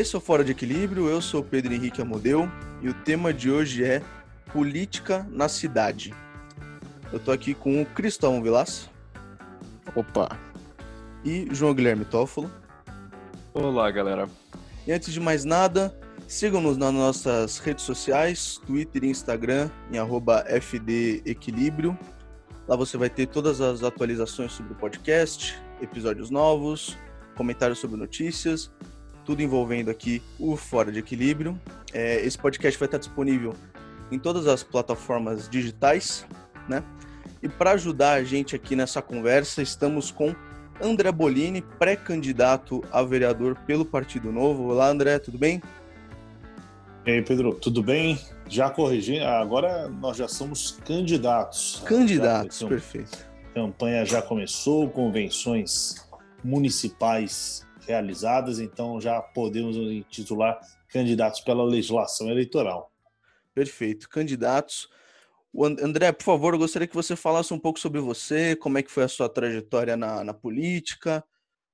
Esse é o Fora de Equilíbrio, eu sou Pedro Henrique Amodeu e o tema de hoje é Política na Cidade. Eu tô aqui com o Cristóvão Vilas. Opa! E João Guilherme Toffolo. Olá, galera. E antes de mais nada, sigam-nos nas nossas redes sociais, Twitter e Instagram, em arroba FDEquilíbrio. Lá você vai ter todas as atualizações sobre o podcast, episódios novos, comentários sobre notícias tudo envolvendo aqui o Fora de Equilíbrio. É, esse podcast vai estar disponível em todas as plataformas digitais, né? E para ajudar a gente aqui nessa conversa, estamos com André Bolini, pré-candidato a vereador pelo Partido Novo. Olá, André, tudo bem? E aí, Pedro, tudo bem? Já corrigi, agora nós já somos candidatos. Candidatos, perfeito. A campanha já começou, convenções municipais realizadas, então já podemos titular candidatos pela legislação eleitoral. Perfeito, candidatos. André, por favor, eu gostaria que você falasse um pouco sobre você, como é que foi a sua trajetória na, na política,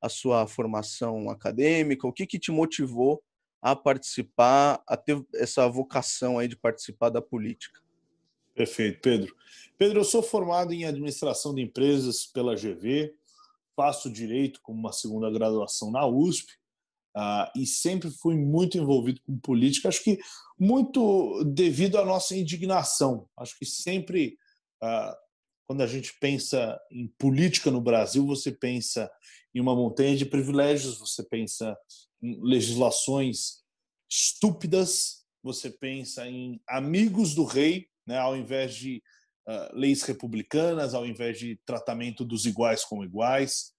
a sua formação acadêmica, o que, que te motivou a participar, a ter essa vocação aí de participar da política. Perfeito, Pedro. Pedro, eu sou formado em administração de empresas pela GV, faço direito como uma segunda graduação na USP uh, e sempre fui muito envolvido com política. Acho que muito devido à nossa indignação. Acho que sempre, uh, quando a gente pensa em política no Brasil, você pensa em uma montanha de privilégios, você pensa em legislações estúpidas, você pensa em amigos do rei, né, ao invés de leis republicanas, ao invés de tratamento dos iguais com iguais.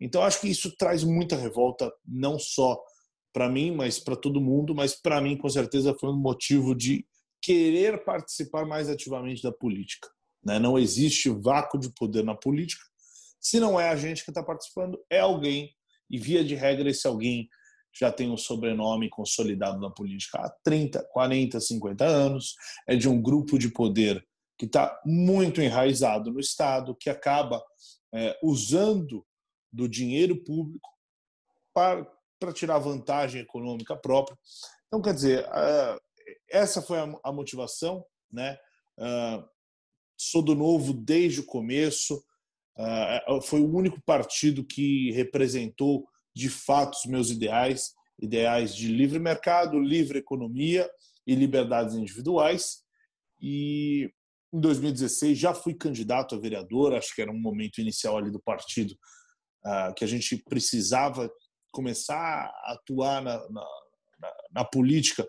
Então, acho que isso traz muita revolta, não só para mim, mas para todo mundo, mas para mim, com certeza, foi um motivo de querer participar mais ativamente da política. Né? Não existe vácuo de poder na política. Se não é a gente que está participando, é alguém, e via de regra, esse alguém já tem um sobrenome consolidado na política há 30, 40, 50 anos, é de um grupo de poder que está muito enraizado no Estado, que acaba é, usando do dinheiro público para, para tirar vantagem econômica própria. Então, quer dizer, essa foi a, motivação, né? Sou do Novo desde o começo, foi o único partido que representou de fato os meus ideais, ideais de livre mercado, livre economia e liberdades individuais. E em 2016 já fui candidato a vereador, acho que era um momento inicial ali do partido uh, que a gente precisava começar a atuar na, na, na, na política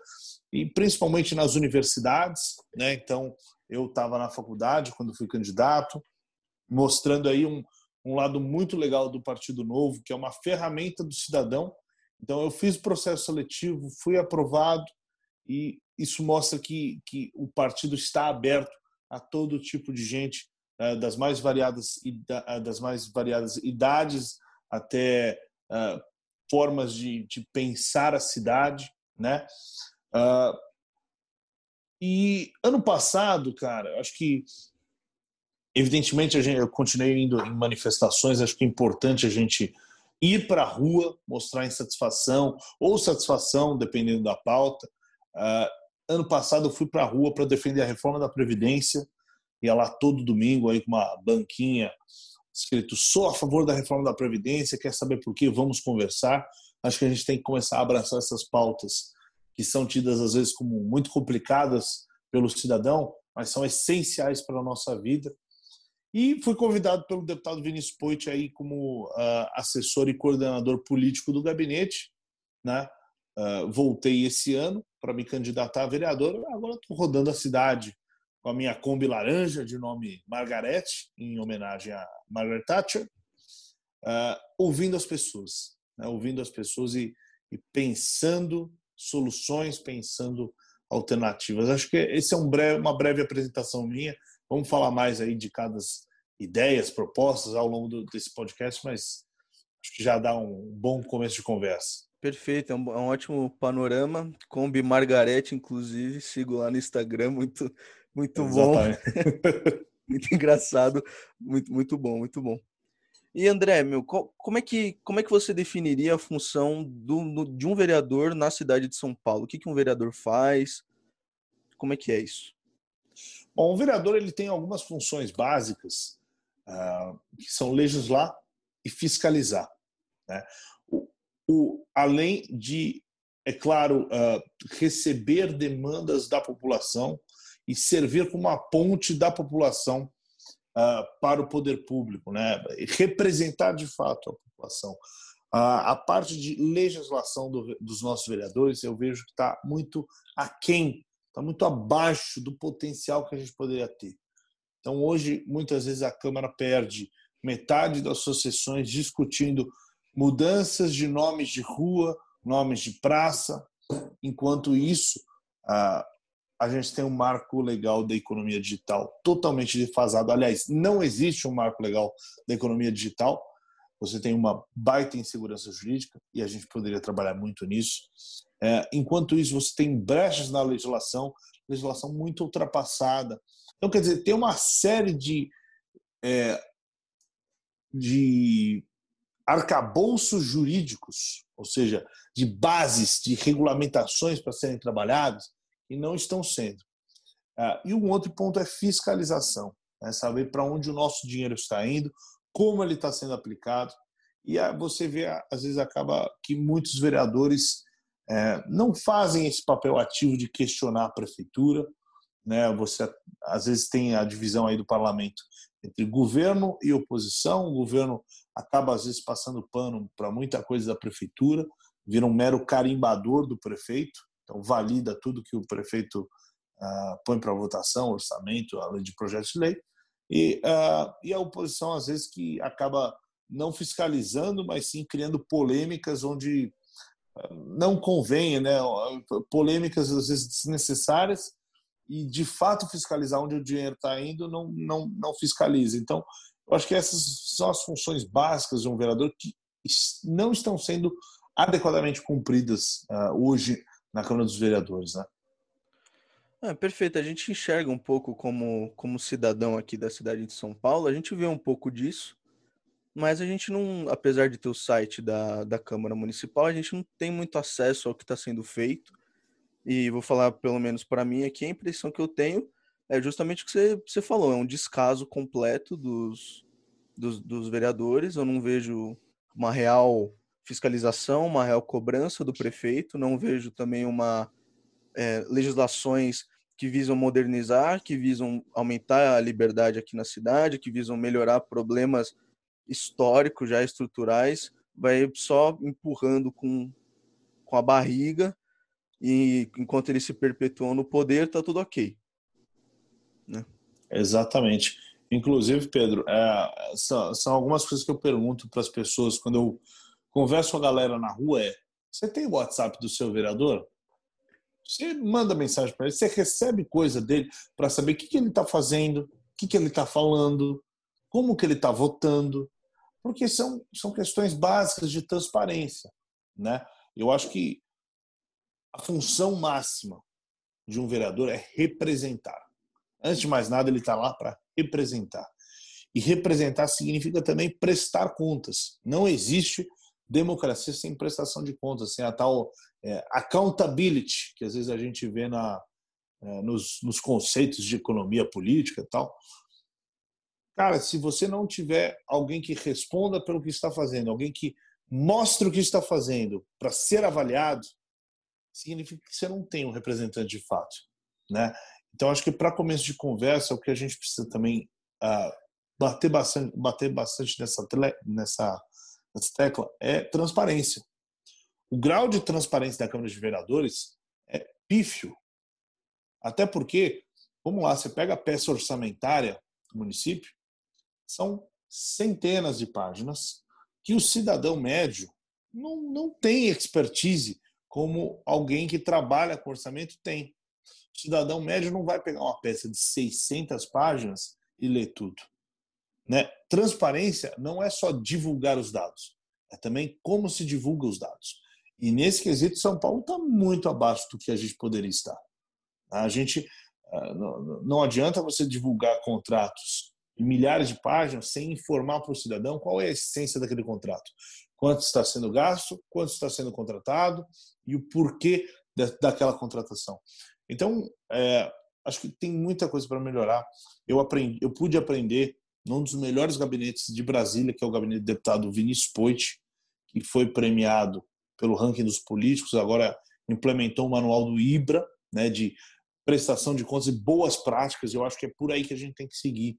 e principalmente nas universidades, né? Então eu estava na faculdade quando fui candidato, mostrando aí um, um lado muito legal do Partido Novo, que é uma ferramenta do cidadão. Então eu fiz o processo seletivo, fui aprovado e isso mostra que, que o partido está aberto a todo tipo de gente, eh, das mais variadas eh, das mais variadas idades até uh, formas de, de, pensar a cidade, né? Uh, e ano passado, cara, acho que evidentemente a gente, eu continuei indo em manifestações. Acho que é importante a gente ir para a rua, mostrar insatisfação ou satisfação, dependendo da pauta. Uh, ano passado eu fui para a rua para defender a reforma da Previdência, ia lá todo domingo aí com uma banquinha escrito sou a favor da reforma da Previdência, quer saber por quê? Vamos conversar. Acho que a gente tem que começar a abraçar essas pautas que são tidas às vezes como muito complicadas pelo cidadão, mas são essenciais para a nossa vida. E fui convidado pelo deputado Vinícius Poit aí como uh, assessor e coordenador político do gabinete, né? Uh, voltei esse ano para me candidatar a vereador. Agora estou rodando a cidade com a minha Kombi laranja, de nome Margarete, em homenagem a Margaret Thatcher, uh, ouvindo as pessoas, né? ouvindo as pessoas e, e, pensando soluções, pensando alternativas. Acho que esse é um breve, uma breve apresentação minha. Vamos falar mais aí de cada ideias, propostas ao longo do, desse podcast, mas acho que já dá um bom começo de conversa. Perfeito, é um, é um ótimo panorama. Kombi Margarete, inclusive, sigo lá no Instagram, muito, muito bom. muito engraçado, muito, muito bom, muito bom. E André, meu, como é que, como é que você definiria a função do, de um vereador na cidade de São Paulo? O que, que um vereador faz? Como é que é isso? Bom, o vereador ele tem algumas funções básicas uh, que são legislar e fiscalizar. Né? O, além de, é claro, uh, receber demandas da população e servir como uma ponte da população uh, para o poder público, né? representar de fato a população. a parte de legislação do, dos nossos vereadores, eu vejo que está muito aquém está muito abaixo do potencial que a gente poderia ter. Então, hoje, muitas vezes, a Câmara perde metade das suas sessões discutindo mudanças de nomes de rua, nomes de praça. Enquanto isso, a gente tem um marco legal da economia digital totalmente defasado. Aliás, não existe um marco legal da economia digital. Você tem uma baita insegurança jurídica e a gente poderia trabalhar muito nisso. É, enquanto isso, você tem brechas na legislação, legislação muito ultrapassada. Então, quer dizer, tem uma série de, é, de arcabouços jurídicos, ou seja, de bases, de regulamentações para serem trabalhadas, que não estão sendo. É, e um outro ponto é fiscalização, né? saber para onde o nosso dinheiro está indo, como ele está sendo aplicado. E você vê, às vezes, acaba que muitos vereadores é, não fazem esse papel ativo de questionar a prefeitura. Né? Você às vezes tem a divisão aí do parlamento entre governo e oposição. O governo acaba às vezes passando pano para muita coisa da prefeitura, vira um mero carimbador do prefeito, então valida tudo que o prefeito uh, põe para votação, orçamento, além de projetos de lei. E, uh, e a oposição às vezes que acaba não fiscalizando, mas sim criando polêmicas onde não convém, né? polêmicas às vezes desnecessárias e de fato fiscalizar onde o dinheiro está indo não, não, não fiscaliza. Então, eu acho que essas são as funções básicas de um vereador que não estão sendo adequadamente cumpridas uh, hoje na Câmara dos Vereadores. Né? É, perfeito. A gente enxerga um pouco como, como cidadão aqui da cidade de São Paulo, a gente vê um pouco disso mas a gente não, apesar de ter o site da, da Câmara Municipal, a gente não tem muito acesso ao que está sendo feito. E vou falar, pelo menos para mim aqui, a impressão que eu tenho é justamente o que você, você falou, é um descaso completo dos, dos, dos vereadores. Eu não vejo uma real fiscalização, uma real cobrança do prefeito, não vejo também uma é, legislações que visam modernizar, que visam aumentar a liberdade aqui na cidade, que visam melhorar problemas históricos, já estruturais, vai só empurrando com, com a barriga e enquanto eles se perpetuam no poder, tá tudo ok. Exatamente. Inclusive, Pedro, é, são, são, algumas coisas que eu pergunto para as pessoas quando eu converso com a galera na rua é você tem o WhatsApp do seu vereador? Você manda mensagem para ele, você recebe coisa dele para saber o que, que ele está fazendo, o que, que ele está falando, como que ele está votando porque são, são questões básicas de transparência. Né? Eu acho que a função máxima de um vereador é representar. Antes de mais nada, ele está lá para representar. E representar significa também prestar contas. Não existe democracia sem prestação de contas, sem a tal é, accountability que às vezes a gente vê na, é, nos, nos conceitos de economia política e tal. Cara, se você não tiver alguém que responda pelo que está fazendo, alguém que mostre o que está fazendo para ser avaliado, significa que você não tem um representante de fato, né? Então acho que para começo de conversa o que a gente precisa também uh, bater bastante, bater bastante nessa nessa nessa tecla é transparência. O grau de transparência da Câmara de Vereadores é pífio. Até porque, vamos lá, você pega a peça orçamentária do município, são centenas de páginas que o cidadão médio não, não tem expertise como alguém que trabalha com orçamento tem. Cidadão médio não vai pegar uma peça de 600 páginas e ler tudo. Né? Transparência não é só divulgar os dados, é também como se divulga os dados. E nesse quesito, São Paulo está muito abaixo do que a gente poderia estar. A gente ah, não adianta você divulgar contratos milhares de páginas sem informar para o cidadão qual é a essência daquele contrato. Quanto está sendo gasto, quanto está sendo contratado e o porquê daquela contratação. Então, é, acho que tem muita coisa para melhorar. Eu aprendi, eu pude aprender num dos melhores gabinetes de Brasília, que é o gabinete do deputado Vinícius Poit, que foi premiado pelo ranking dos políticos, agora implementou o manual do IBRA, né, de prestação de contas e boas práticas. Eu acho que é por aí que a gente tem que seguir.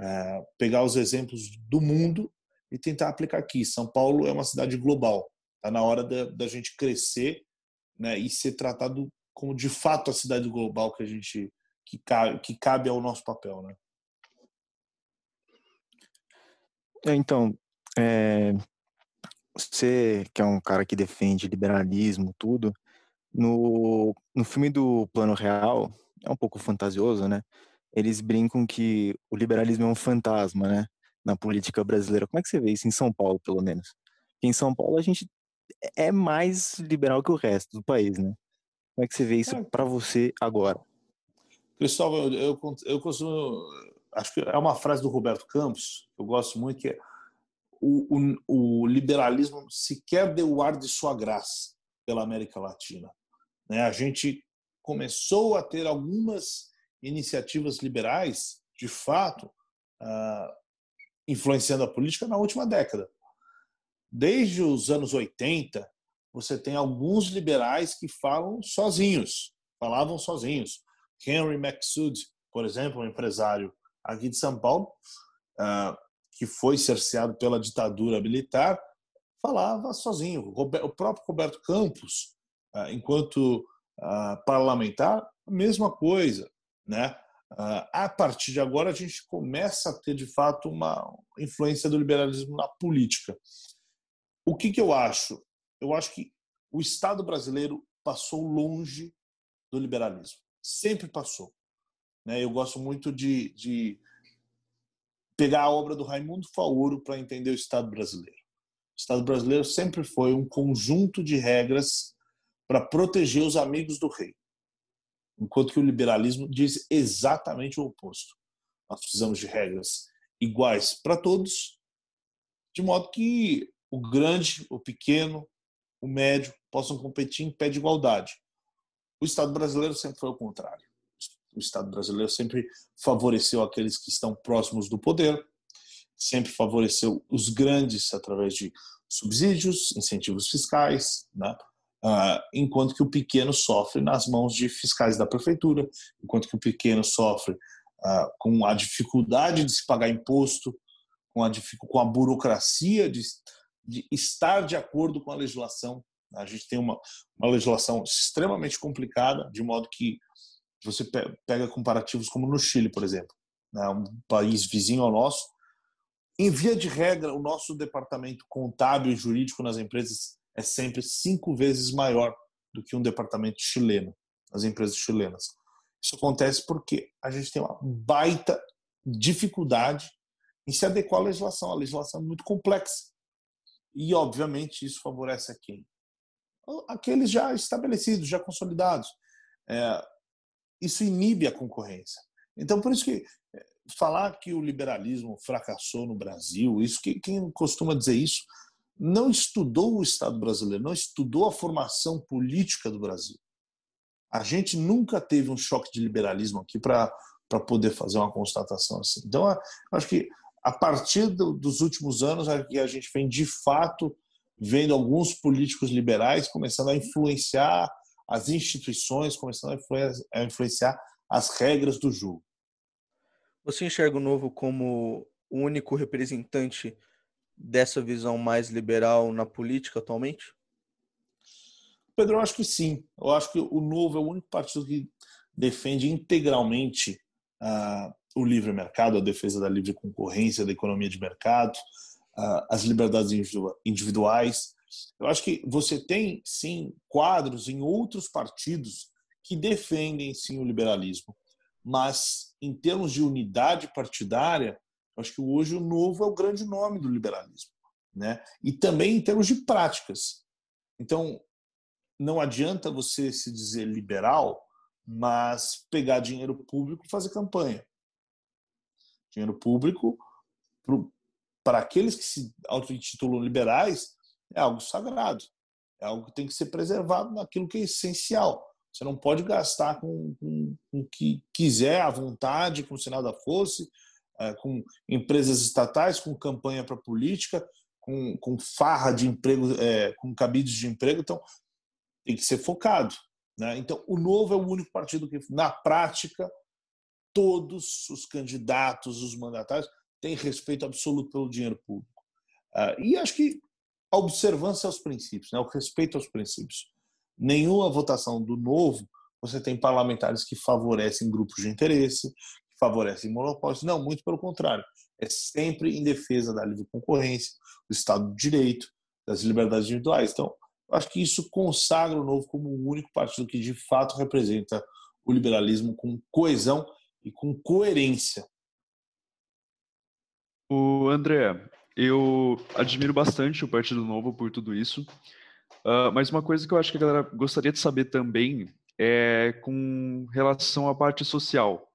É, pegar os exemplos do mundo e tentar aplicar aqui. São Paulo é uma cidade global. Está na hora da, da gente crescer né, e ser tratado como de fato a cidade global que a gente que cabe, que cabe ao nosso papel, né? É, então, é, você que é um cara que defende liberalismo, tudo, no, no filme do Plano Real, é um pouco fantasioso, né? Eles brincam que o liberalismo é um fantasma, né? Na política brasileira. Como é que você vê isso em São Paulo, pelo menos? Em São Paulo a gente é mais liberal que o resto do país, né? Como é que você vê isso é. para você agora? Cristóvão, eu, eu, eu costumo. Acho que é uma frase do Roberto Campos, que eu gosto muito, que é o, o, o liberalismo sequer deu o ar de sua graça pela América Latina. Né? A gente começou a ter algumas iniciativas liberais, de fato, uh, influenciando a política na última década. Desde os anos 80, você tem alguns liberais que falam sozinhos, falavam sozinhos. Henry Maxud, por exemplo, um empresário aqui de São Paulo, uh, que foi cerceado pela ditadura militar, falava sozinho. O próprio Roberto Campos, uh, enquanto uh, parlamentar, a mesma coisa. Né? a partir de agora, a gente começa a ter, de fato, uma influência do liberalismo na política. O que, que eu acho? Eu acho que o Estado brasileiro passou longe do liberalismo. Sempre passou. Né? Eu gosto muito de, de pegar a obra do Raimundo Faoro para entender o Estado brasileiro. O Estado brasileiro sempre foi um conjunto de regras para proteger os amigos do rei, enquanto que o liberalismo diz exatamente o oposto. Nós precisamos de regras iguais para todos, de modo que o grande, o pequeno, o médio possam competir em pé de igualdade. O Estado brasileiro sempre foi o contrário. O Estado brasileiro sempre favoreceu aqueles que estão próximos do poder, sempre favoreceu os grandes através de subsídios, incentivos fiscais, né? Uh, enquanto que o pequeno sofre nas mãos de fiscais da prefeitura, enquanto que o pequeno sofre uh, com a dificuldade de se pagar imposto, com a, com a burocracia de, de estar de acordo com a legislação. A gente tem uma, uma legislação extremamente complicada, de modo que você pega comparativos como no Chile, por exemplo, né, um país vizinho ao nosso. Em via de regra, o nosso departamento contábil e jurídico nas empresas é sempre cinco vezes maior do que um departamento chileno, nas empresas chilenas. Isso acontece porque a gente tem uma baita dificuldade em se adequar à legislação. A legislação é muito complexa. E, obviamente, isso favorece a quem? Aqueles já estabelecidos, já consolidados. É, isso inibe a concorrência. Então, por isso que é, falar que o liberalismo fracassou no Brasil, isso que quem costuma dizer isso não estudou o Estado brasileiro, não estudou a formação política do Brasil. A gente nunca teve um choque de liberalismo aqui para para poder fazer uma constatação assim. Então, acho que a partir do, dos últimos anos que a gente vem de fato vendo alguns políticos liberais começando a influenciar as instituições, começando a influenciar as regras do jogo. Você enxerga o Novo como o único representante dessa visão mais liberal na política atualmente? Pedro, eu acho que sim. Eu acho que o Novo é o único partido que defende integralmente uh, o livre mercado, a defesa da livre concorrência, da economia de mercado, as liberdades individuais. Eu acho que você tem, sim, quadros em outros partidos que defendem, sim, o liberalismo. Mas, em termos de unidade partidária, acho que hoje o novo é o grande nome do liberalismo. Né? E também em termos de práticas. Então, não adianta você se dizer liberal, mas pegar dinheiro público e fazer campanha. Dinheiro público, para aqueles que se auto-intitulam liberais, é algo sagrado. É algo que tem que ser preservado naquilo que é essencial. Você não pode gastar com, com, com o que quiser, à vontade, como se nada fosse, é, com empresas estatais, com campanha para política, com, com farra de emprego, é, com cabides de emprego. Então, tem que ser focado. Né? Então, o Novo é o único partido que, na prática, todos os candidatos, os mandatários, têm respeito absoluto pelo dinheiro público. Uh, e acho que a observância aos princípios, né? o respeito aos princípios. Nenhuma votação do Novo você tem parlamentares que favorecem grupos de interesse, que favorecem monopólios. Não, muito pelo contrário. É sempre em defesa da livre concorrência, do Estado de Direito, das liberdades individuais. Então, acho que isso consagra o Novo como o único partido que de fato representa o liberalismo com coesão e com coerência. O André, eu admiro bastante o Partido Novo por tudo isso, uh, mas uma coisa que eu acho que a galera gostaria de saber também é com relação à parte social.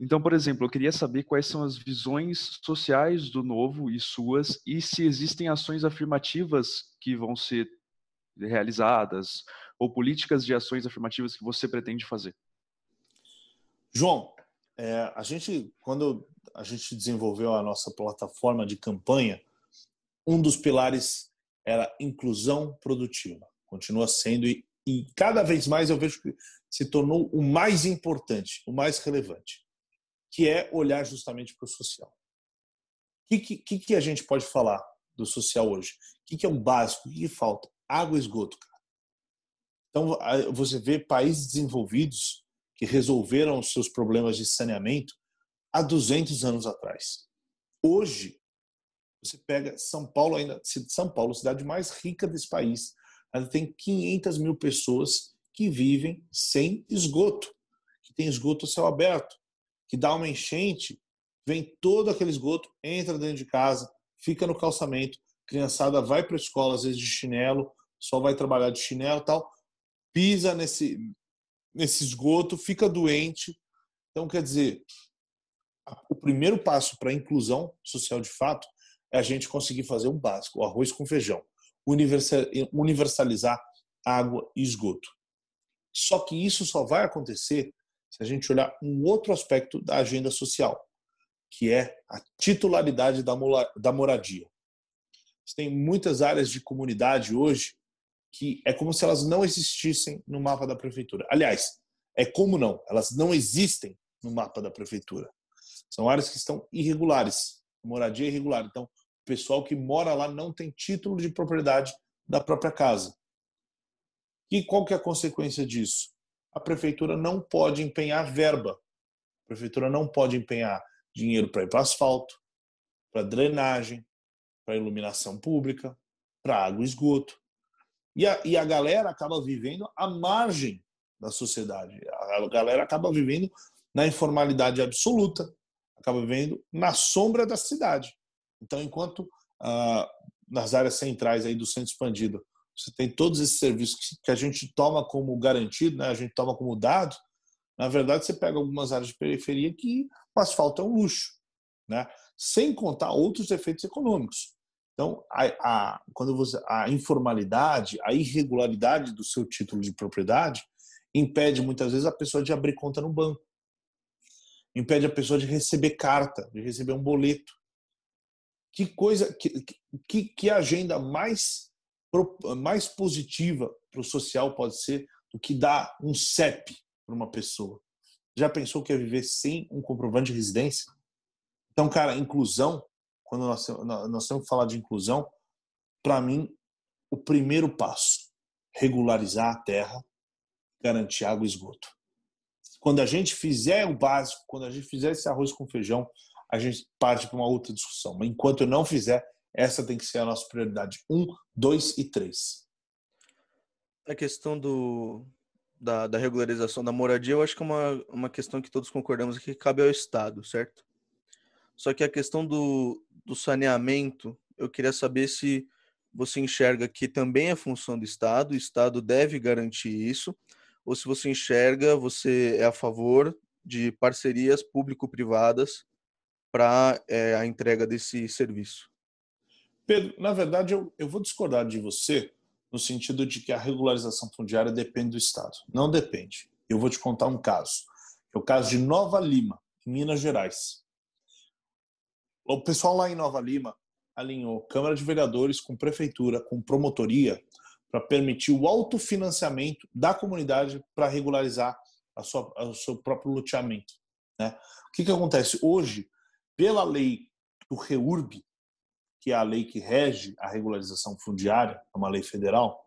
Então, por exemplo, eu queria saber quais são as visões sociais do novo e suas, e se existem ações afirmativas que vão ser realizadas, ou políticas de ações afirmativas que você pretende fazer. João, é, a gente, quando a gente desenvolveu a nossa plataforma de campanha, um dos pilares era inclusão produtiva. Continua sendo, e, e cada vez mais eu vejo que se tornou o mais importante, o mais relevante que é olhar justamente para o social. O que, que, que, a gente pode falar do social hoje? O que, que é o básico? O que falta? Água e esgoto, cara. Então, você vê países desenvolvidos que resolveram os seus problemas de saneamento há 200 anos atrás. Hoje, você pega São Paulo, ainda São Paulo, cidade mais rica desse país, ainda tem 500 mil pessoas que vivem sem esgoto, que tem esgoto a céu aberto que dá uma enchente, vem todo aquele esgoto, entra dentro de casa, fica no calçamento, criançada vai para a escola às vezes de chinelo, só vai trabalhar de chinelo tal, pisa nesse nesse esgoto, fica doente. Então, quer dizer, o primeiro passo para a inclusão social de fato é a gente conseguir fazer o básico, o arroz com feijão, universalizar água e esgoto. Só que isso só vai acontecer se a gente olhar um outro aspecto da agenda social, que é a titularidade da moradia. Tem muitas áreas de comunidade hoje que é como se elas não existissem no mapa da prefeitura. Aliás, é como não, elas não existem no mapa da prefeitura. São áreas que estão irregulares, moradia irregular. Então, o pessoal que mora lá não tem título de propriedade da própria casa. E qual que é a consequência disso? a prefeitura não pode empenhar verba. A prefeitura não pode empenhar dinheiro para ir para asfalto, para drenagem, para iluminação pública, para água e esgoto. E a, e a galera acaba vivendo à margem da sociedade. A galera acaba vivendo na informalidade absoluta, acaba vivendo na sombra da cidade. Então, enquanto ah, nas áreas centrais aí do centro expandido você tem todos esses serviços que a gente toma como garantido, né? a gente toma como dado. Na verdade, você pega algumas áreas de periferia que o asfalto é um luxo, né? sem contar outros efeitos econômicos. Então, a, a, quando você, a informalidade, a irregularidade do seu título de propriedade impede muitas vezes a pessoa de abrir conta no banco, impede a pessoa de receber carta, de receber um boleto. Que coisa, que, que, que agenda mais mais positiva para o social pode ser do que dar um CEP para uma pessoa. Já pensou que é viver sem um comprovante de residência? Então, cara, inclusão, quando nós, nós temos que falar de inclusão, para mim, o primeiro passo, regularizar a terra, garantir água e esgoto. Quando a gente fizer o básico, quando a gente fizer esse arroz com feijão, a gente parte para uma outra discussão. Mas enquanto eu não fizer, essa tem que ser a nossa prioridade. Um, dois e três. A questão do, da, da regularização da moradia, eu acho que é uma, uma questão que todos concordamos que cabe ao Estado, certo? Só que a questão do, do saneamento, eu queria saber se você enxerga que também é função do Estado, o Estado deve garantir isso, ou se você enxerga, você é a favor de parcerias público-privadas para é, a entrega desse serviço. Pedro, na verdade, eu, eu vou discordar de você no sentido de que a regularização fundiária depende do Estado. Não depende. Eu vou te contar um caso. É o caso de Nova Lima, em Minas Gerais. O pessoal lá em Nova Lima alinhou Câmara de Vereadores com Prefeitura, com promotoria, para permitir o autofinanciamento da comunidade para regularizar a sua, o seu próprio loteamento. Né? O que, que acontece? Hoje, pela lei do REURB, que é a lei que rege a regularização fundiária, é uma lei federal,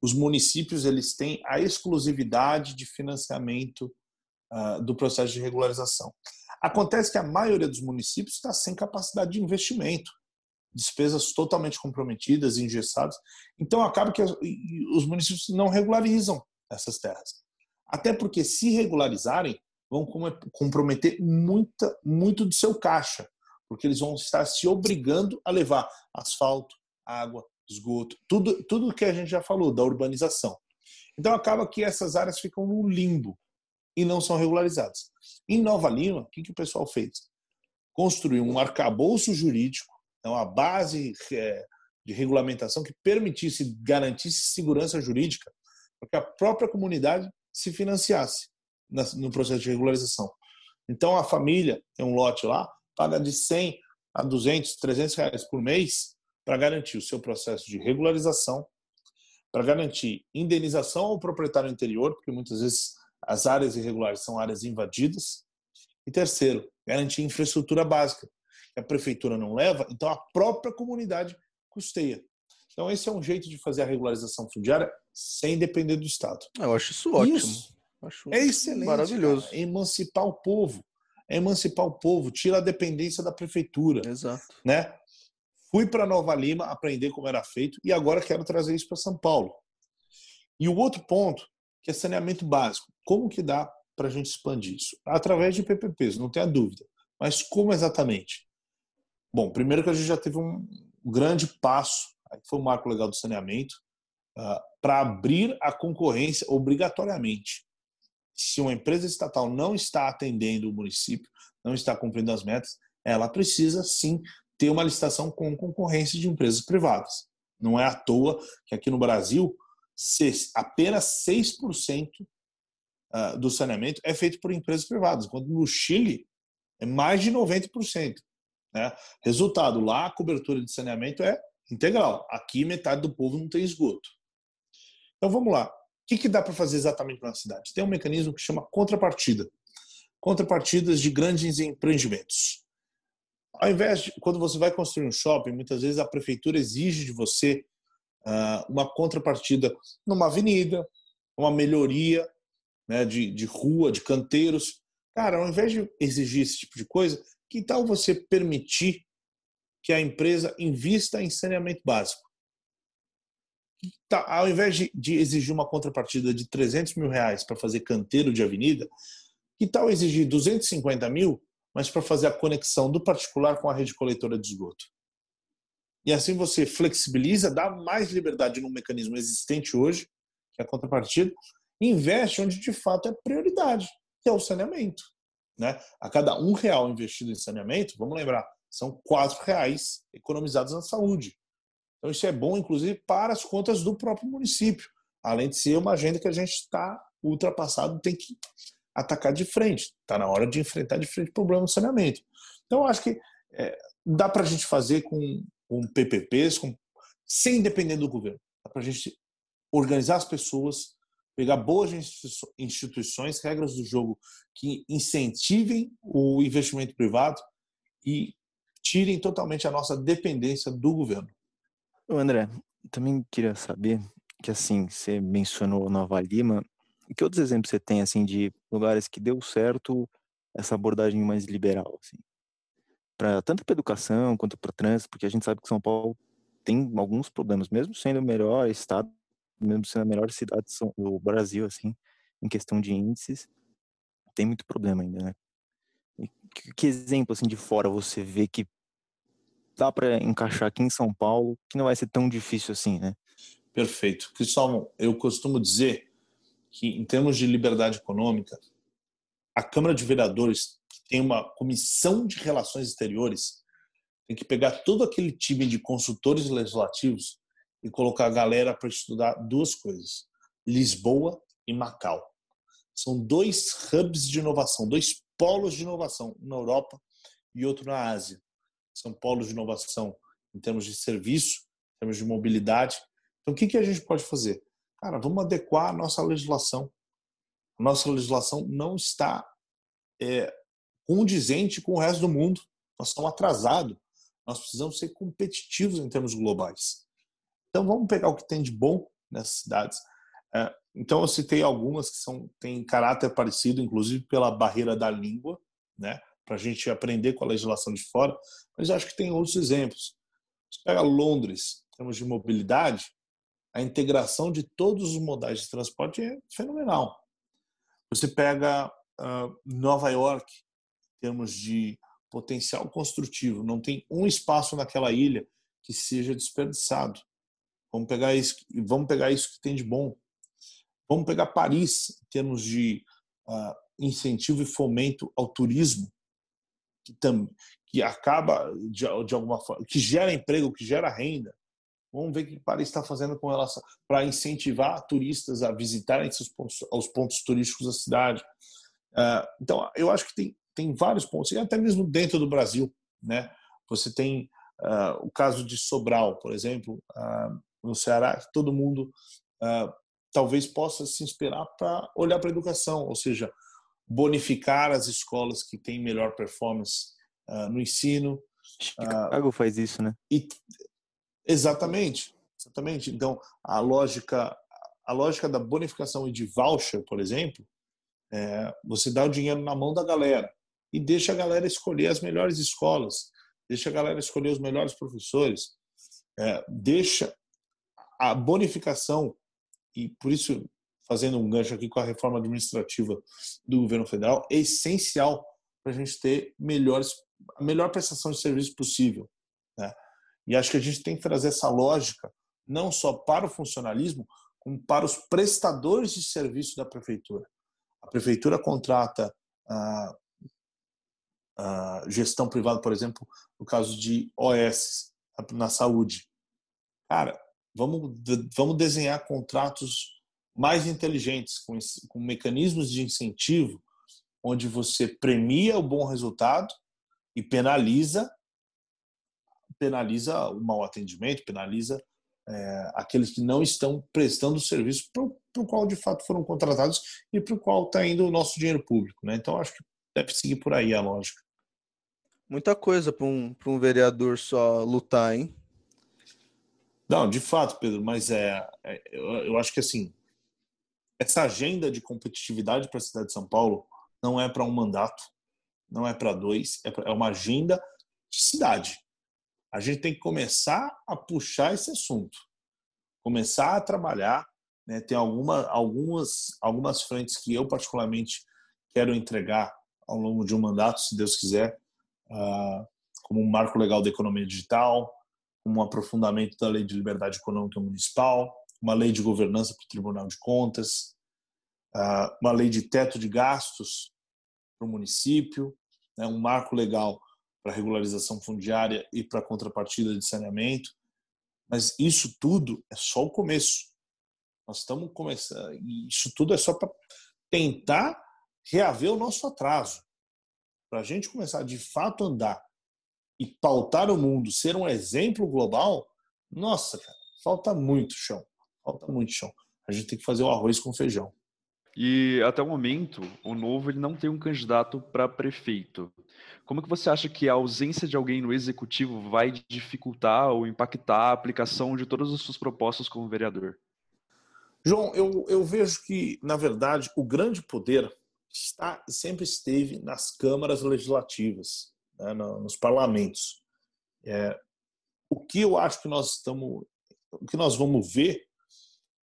os municípios eles têm a exclusividade de financiamento uh, do processo de regularização. Acontece que a maioria dos municípios está sem capacidade de investimento, despesas totalmente comprometidas, engessadas. Então acaba que os municípios não regularizam essas terras. Até porque se regularizarem, vão comprometer muita, muito do seu caixa porque eles vão estar se obrigando a levar asfalto, água, esgoto, tudo, tudo que a gente já falou da urbanização. Então acaba que essas áreas ficam no limbo e não são regularizadas. Em Nova Lima, o que, que o pessoal fez? Construiu um arcabouço jurídico, é uma base é, de regulamentação que permitisse, garantisse segurança jurídica para que a própria comunidade se financiasse no processo de regularização. Então a família tem um lote lá, paga de 100 a 200, 300 reais por mês para garantir o seu processo de regularização, para garantir indenização ao proprietário anterior, porque muitas vezes as áreas irregulares são áreas invadidas. E terceiro, garantir infraestrutura básica, que a prefeitura não leva, então a própria comunidade custeia. Então esse é um jeito de fazer a regularização fundiária sem depender do Estado. Eu acho isso ótimo. Isso acho é excelente. Maravilhoso. Cara, emancipar o povo é emancipar o povo, tira a dependência da prefeitura. Exato. Né? Fui para Nova Lima aprender como era feito e agora quero trazer isso para São Paulo. E o outro ponto, que é saneamento básico. Como que dá para a gente expandir isso? Através de PPPs, não tenha dúvida. Mas como exatamente? Bom, primeiro que a gente já teve um grande passo, foi o marco legal do saneamento, uh, para abrir a concorrência obrigatoriamente se uma empresa estatal não está atendendo o município, não está cumprindo as metas, ela precisa sim ter uma licitação com concorrência de empresas privadas. Não é à toa que aqui no Brasil apenas 6% ah, do saneamento é feito por empresas privadas, enquanto no Chile é mais de 90%. Né? Resultado, lá a cobertura de saneamento é integral. Aqui metade do povo não tem esgoto. Então vamos lá. O que, que dá para fazer exatamente na cidade? Tem um mecanismo que chama contrapartida. Contrapartidas de grandes empreendimentos. Ao invés de, quando você vai construir um shopping, muitas vezes a prefeitura exige de você uh, uma contrapartida numa avenida, uma melhoria né, de, de rua, de canteiros. Cara, ao invés de exigir esse tipo de coisa, que tal você permitir que a empresa invista em saneamento básico? tá, ao invés de, de, exigir uma contrapartida de 300 mil reais para fazer canteiro de avenida, que tal exigir 250 mil, mas para fazer a conexão do particular com a rede coletora de esgoto? E assim você flexibiliza, dá mais liberdade no mecanismo existente hoje, que é a contrapartida, investe onde de fato é prioridade, que é o saneamento. Né? A cada um real investido em saneamento, vamos lembrar, são quatro reais economizados na saúde. Então, isso é bom, inclusive, para as contas do próprio município, além de ser uma agenda que a gente está ultrapassado, tem que atacar de frente. Está na hora de enfrentar de frente o problema do saneamento. Então, acho que é, dá para a gente fazer com, com PPPs, com, sem depender do governo. Dá para a gente organizar as pessoas, pegar boas instituições, regras do jogo que incentivem o investimento privado e tirem totalmente a nossa dependência do governo. André, também queria saber que assim, você mencionou Nova Lima, que outros exemplos você tem assim de lugares que deu certo essa abordagem mais liberal assim? Para tanto para educação quanto para trânsito, porque a gente sabe que São Paulo tem alguns problemas, mesmo sendo o melhor estado, mesmo sendo a melhor cidade do Brasil assim, em questão de índices, tem muito problema ainda, né? Que, que exemplo assim de fora você vê que dá para encaixar aqui em São Paulo, que não vai ser tão difícil assim, né? Perfeito. Cristóvão, eu costumo dizer que, em termos de liberdade econômica, a Câmara de Vereadores, que tem uma comissão de relações exteriores, tem que pegar todo aquele time de consultores legislativos e colocar a galera para estudar duas coisas: Lisboa e Macau. São dois hubs de inovação, dois polos de inovação, um na Europa e outro na Ásia. São polos de inovação em termos de serviço, em termos de mobilidade. Então, o que, a gente pode fazer? Cara, vamos adequar a nossa legislação. A nossa legislação não está é, condizente com o resto do mundo. Nós estamos atrasados. Nós precisamos ser competitivos em termos globais. Então, vamos pegar o que tem de bom nessas cidades. É, então, eu citei algumas que são, têm caráter parecido, inclusive pela barreira da língua, né? para a gente aprender com a legislação de fora, mas acho que tem outros exemplos. Você pega Londres, em termos de mobilidade, a integração de todos os modais de transporte é fenomenal. Você pega uh, Nova York, em termos de potencial construtivo, não tem um espaço naquela ilha que seja desperdiçado. Vamos pegar isso, vamos pegar isso que tem de bom. Vamos pegar Paris em termos de uh, incentivo e fomento ao turismo, que, tam, que acaba de, de alguma forma, que gera emprego, que gera renda. Vamos ver o que Paris está fazendo com relação para incentivar turistas a visitarem seus pontos, os pontos turísticos da cidade. Uh, então, eu acho que tem, tem vários pontos, e até mesmo dentro do Brasil, né? Você tem uh, o caso de Sobral, por exemplo, uh, no Ceará, todo mundo talvez possa se inspirar para olhar para a educação, ou seja, bonificar as escolas que têm melhor performance uh, no ensino. Chicago uh, faz isso, né? E, exatamente, exatamente. Então, a lógica, a lógica da bonificação e de voucher, por exemplo, é, você dá o dinheiro na mão da galera e deixa a galera escolher as melhores escolas, deixa a galera escolher os melhores professores, é, deixa a bonificação e por isso fazendo um gancho aqui com a reforma administrativa do governo federal, é essencial para a gente ter melhores, a melhor prestação de serviço possível. Né? E acho que a gente tem que trazer essa lógica não só para o funcionalismo, como para os prestadores de serviço da prefeitura. A prefeitura contrata a, a gestão privada, por exemplo, no caso de OS na saúde. Cara, vamos, vamos desenhar contratos mais inteligentes, com, com mecanismos de incentivo, onde você premia o bom resultado e penaliza penaliza o mau atendimento, penaliza é, aqueles que não estão prestando o serviço para o qual de fato foram contratados e para o qual está indo o nosso dinheiro público. Né? Então, acho que deve seguir por aí a lógica. Muita coisa para um, um vereador só lutar, hein? Não, de fato, Pedro, mas é, é eu, eu acho que assim, essa agenda de competitividade para a cidade de São Paulo não é para um mandato, não é para dois, é, pra, é uma agenda de cidade. A gente tem que começar a puxar esse assunto, começar a trabalhar. Né? Tem alguma, algumas, algumas frentes que eu, particularmente, quero entregar ao longo de um mandato, se Deus quiser, uh, como um marco legal da economia digital, um aprofundamento da lei de liberdade econômica municipal, uma lei de governança para o Tribunal de Contas, ah, uma lei de teto de gastos para o município, né, um marco legal para regularização fundiária e para contrapartida de saneamento. Mas isso tudo é só o começo. Nós estamos começando, isso tudo é só para tentar reaver o nosso atraso. Para a gente começar de fato a andar e pautar o mundo, ser um exemplo global, nossa, cara, falta muito chão. Falta muito chão. A gente tem que fazer o arroz com feijão. E até o momento, o Novo ele não tem um candidato para prefeito. Como que você acha que a ausência de alguém no executivo vai dificultar ou impactar a aplicação de todas as suas propostas como vereador? João, eu, eu vejo que, na verdade, o grande poder está sempre esteve nas câmaras legislativas, né, nos parlamentos. É, o que eu acho que nós estamos, o que nós vamos ver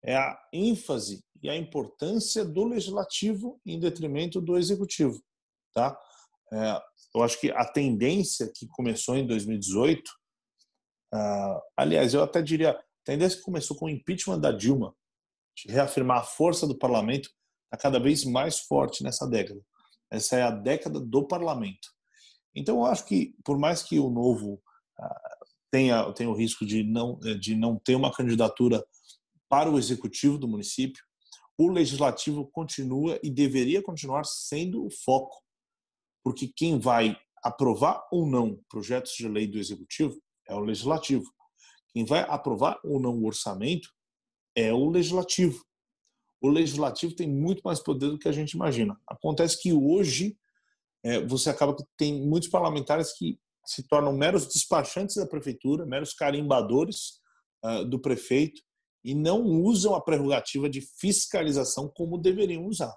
é a ênfase e a importância do legislativo em detrimento do executivo, tá? É, eu acho que a tendência que começou em 2018, uh, ah, aliás, eu até diria, a tendência que começou com o impeachment da Dilma, de reafirmar a força do parlamento, está cada vez mais forte nessa década. Essa é a década do parlamento. Então, eu acho que, por mais que o novo ah, tenha, tenha o risco de não, de não ter uma candidatura para o executivo do município, o legislativo continua e deveria continuar sendo o foco, porque quem vai aprovar ou não projetos de lei do executivo é o legislativo. Quem vai aprovar ou não o orçamento é o legislativo. O legislativo tem muito mais poder do que a gente imagina. Acontece que hoje você acaba que tem muitos parlamentares que se tornam meros despachantes da prefeitura, meros carimbadores uh, do prefeito e não usam a prerrogativa de fiscalização como deveriam usar.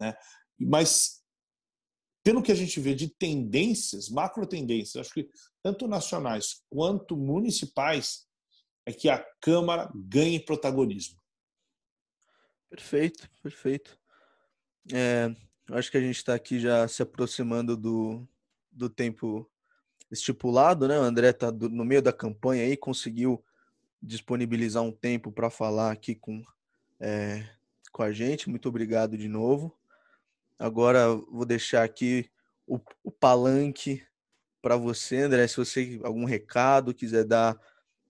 Né? Mas, pelo que a gente vê de tendências, macro tendências, acho que tanto nacionais quanto municipais, é que a Câmara ganhe protagonismo. Perfeito, perfeito. É, acho que a gente está aqui já se aproximando do, do tempo estipulado, né? O André está no meio da campanha aí, conseguiu disponibilizar um tempo para falar aqui com, é, com a gente. Muito obrigado de novo. Agora vou deixar aqui o, o palanque para você, André. Se você algum recado quiser dar,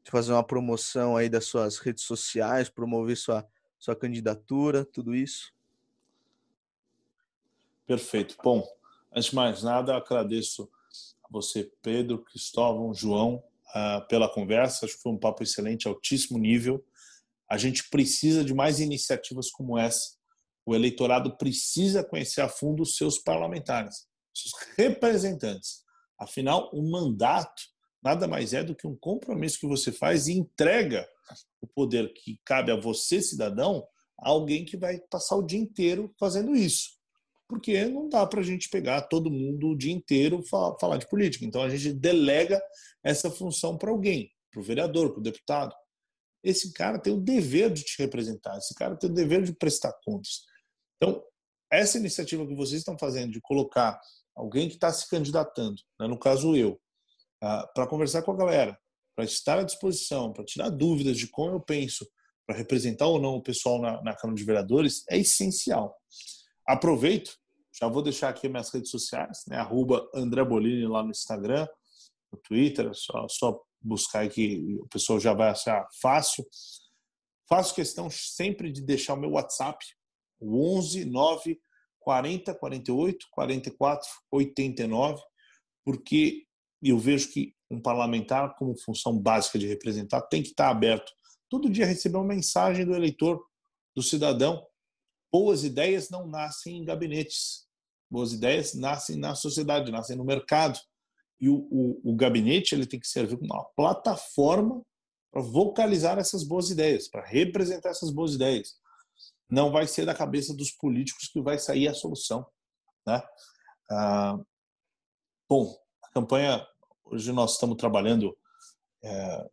fazer uma promoção aí das suas redes sociais, promover sua, sua candidatura, tudo isso. Perfeito. Bom, antes de mais nada, agradeço a você, Pedro, Cristóvão, João, uh, pela conversa. Acho que foi um papo excelente, altíssimo nível. A gente precisa de mais iniciativas como essa. O eleitorado precisa conhecer a fundo os seus parlamentares, seus representantes. Afinal, o um mandato nada mais é do que um compromisso que você faz e entrega o poder que cabe a você, cidadão, a alguém que vai passar o dia inteiro fazendo isso porque não dá para a gente pegar todo mundo o dia inteiro falar, falar de política. Então a gente delega essa função para alguém, para o vereador, para o deputado. Esse cara tem o dever de te representar, esse cara tem o dever de prestar contas. Então, essa iniciativa que vocês estão fazendo de colocar alguém que está se candidatando, né, no caso eu, uh, para conversar com a galera, para estar à disposição, para tirar dúvidas de como eu penso, para representar ou não o pessoal na, na Câmara de Vereadores, é essencial. Aproveito, já vou deixar aqui minhas redes sociais, né? Arroba André Bolini lá no Instagram, no Twitter, só, só buscar aí que o pessoal já vai achar fácil. Faço questão sempre de deixar o meu WhatsApp, o 11 9 40 48 44 89, porque eu vejo que um parlamentar, como função básica de representar, tem que estar aberto todo dia receber uma mensagem do eleitor, do cidadão, Boas ideias não nascem em gabinetes. Boas ideias nascem na sociedade, nascem no mercado. E o, o, o gabinete ele tem que servir como uma plataforma para vocalizar essas boas ideias, para representar essas boas ideias. Não vai ser da cabeça dos políticos que vai sair a solução. Né? Ah, bom, a campanha, hoje nós estamos trabalhando é,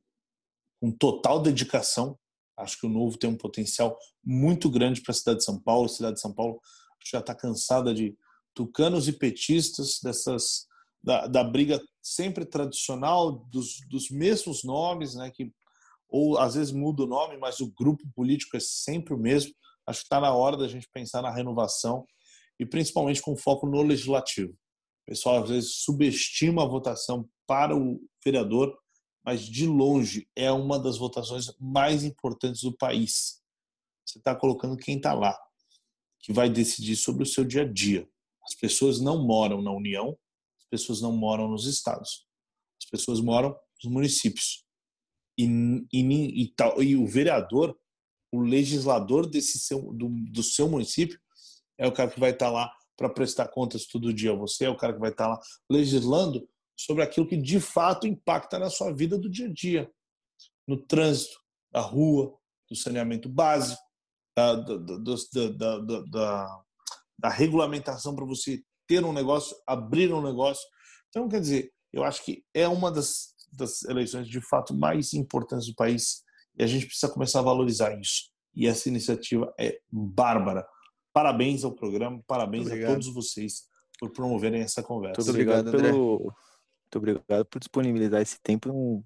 com total dedicação Acho que o novo tem um potencial muito grande para a cidade de São Paulo. A cidade de São Paulo já está cansada de tucanos e petistas, dessas da, da briga sempre tradicional dos, dos mesmos nomes, né? Que ou às vezes muda o nome, mas o grupo político é sempre o mesmo. Acho que está na hora da gente pensar na renovação e principalmente com foco no legislativo. O pessoal às vezes subestima a votação para o vereador mas de longe é uma das votações mais importantes do país. Você está colocando quem está lá, que vai decidir sobre o seu dia a dia. As pessoas não moram na União, as pessoas não moram nos estados, as pessoas moram nos municípios. E, e, e, tal, e o vereador, o legislador desse seu, do, do seu município, é o cara que vai estar tá lá para prestar contas todo dia a você, é o cara que vai estar tá lá legislando sobre aquilo que de fato impacta na sua vida do dia a dia, no trânsito, na rua, do saneamento básico, da, da, da, da, da regulamentação para você ter um negócio, abrir um negócio. Então, quer dizer, eu acho que é uma das, das eleições de fato mais importantes do país e a gente precisa começar a valorizar isso. E essa iniciativa é bárbara. Parabéns ao programa, parabéns a todos vocês por promoverem essa conversa. Muito obrigado, obrigado pelo, muito obrigado por disponibilizar esse tempo num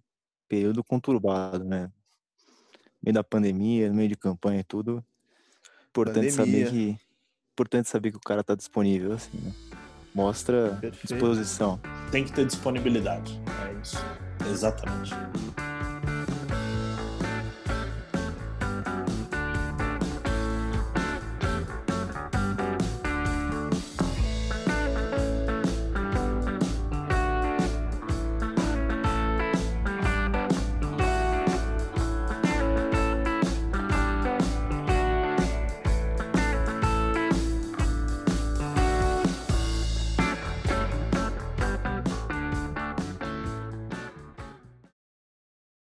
período conturbado, né? No meio da pandemia, no meio de campanha e tudo. Importante pandemia. saber que importante saber que o cara tá disponível assim, né? Mostra Perfeito. disposição. Tem que ter disponibilidade. É isso. Exatamente.